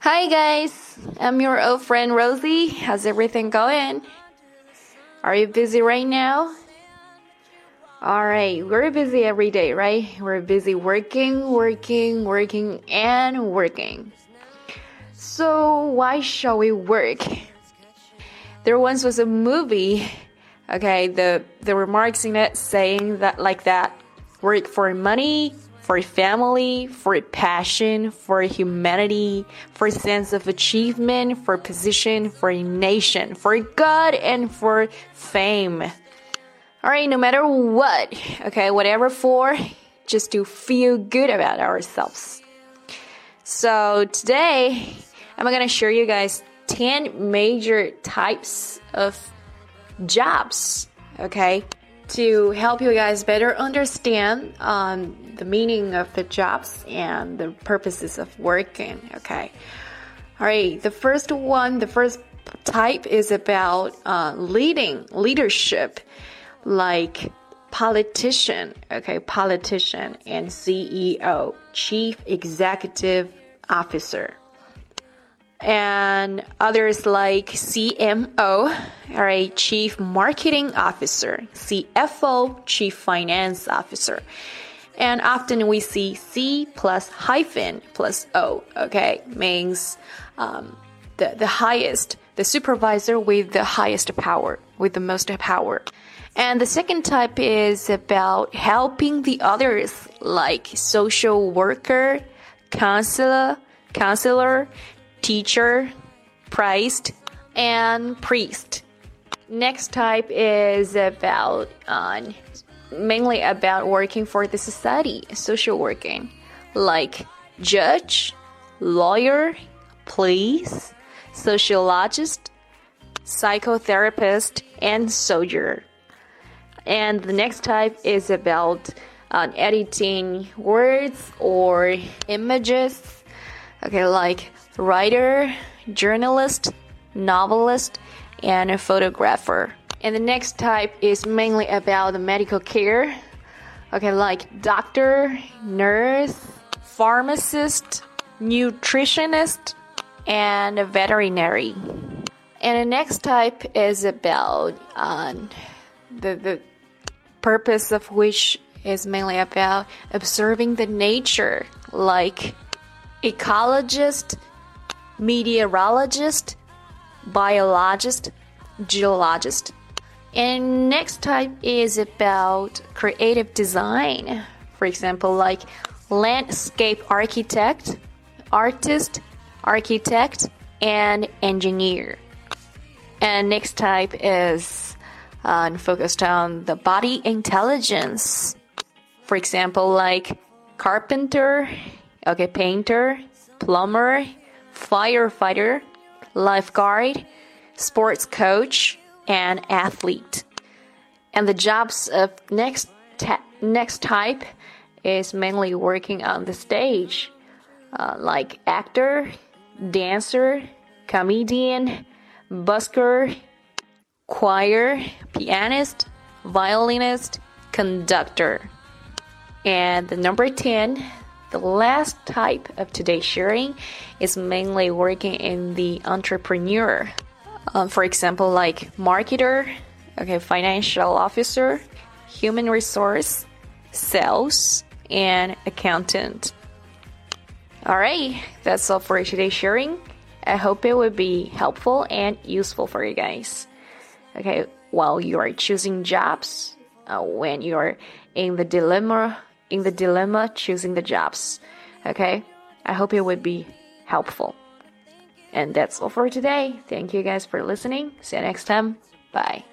Hi guys, I'm your old friend Rosie. How's everything going? Are you busy right now? Alright, we're busy every day, right? We're busy working, working, working, and working. So, why shall we work? There once was a movie, okay, the, the remarks in it saying that, like that, work for money, for family, for a passion, for humanity, for sense of achievement, for position, for a nation, for God, and for fame. Alright, no matter what, okay, whatever for, just to feel good about ourselves. So today, I'm gonna show you guys 10 major types of jobs, okay? To help you guys better understand um, the meaning of the jobs and the purposes of working. Okay. All right. The first one, the first type is about uh, leading, leadership, like politician. Okay. Politician and CEO, Chief Executive Officer and others like CMO, all right, Chief Marketing Officer, CFO, Chief Finance Officer. And often we see C plus hyphen plus O, okay, means um, the, the highest, the supervisor with the highest power, with the most power. And the second type is about helping the others, like social worker, counselor, counselor, teacher, priest, and priest. Next type is about uh, mainly about working for the society, social working, like judge, lawyer, police, sociologist, psychotherapist, and soldier. And the next type is about uh, editing words or images, okay, like writer, journalist, novelist, and a photographer. And the next type is mainly about the medical care. Okay, like doctor, nurse, pharmacist, nutritionist, and a veterinary. And the next type is about um, the, the purpose of which is mainly about observing the nature, like ecologist, meteorologist, biologist, geologist. And next type is about creative design. For example, like landscape architect, artist, architect, and engineer. And next type is uh, focused on the body intelligence. For example, like carpenter, okay, painter, plumber, firefighter, lifeguard, sports coach, and athlete. And the jobs of next next type is mainly working on the stage, uh, like actor, dancer, comedian, busker, choir, pianist, violinist, conductor. And the number 10 the last type of today's sharing is mainly working in the entrepreneur. Um, for example, like marketer, okay, financial officer, human resource, sales, and accountant. All right, that's all for today's sharing. I hope it would be helpful and useful for you guys. Okay, while you are choosing jobs, uh, when you're in the dilemma in the dilemma choosing the jobs. Okay? I hope it would be helpful. And that's all for today. Thank you guys for listening. See you next time. Bye.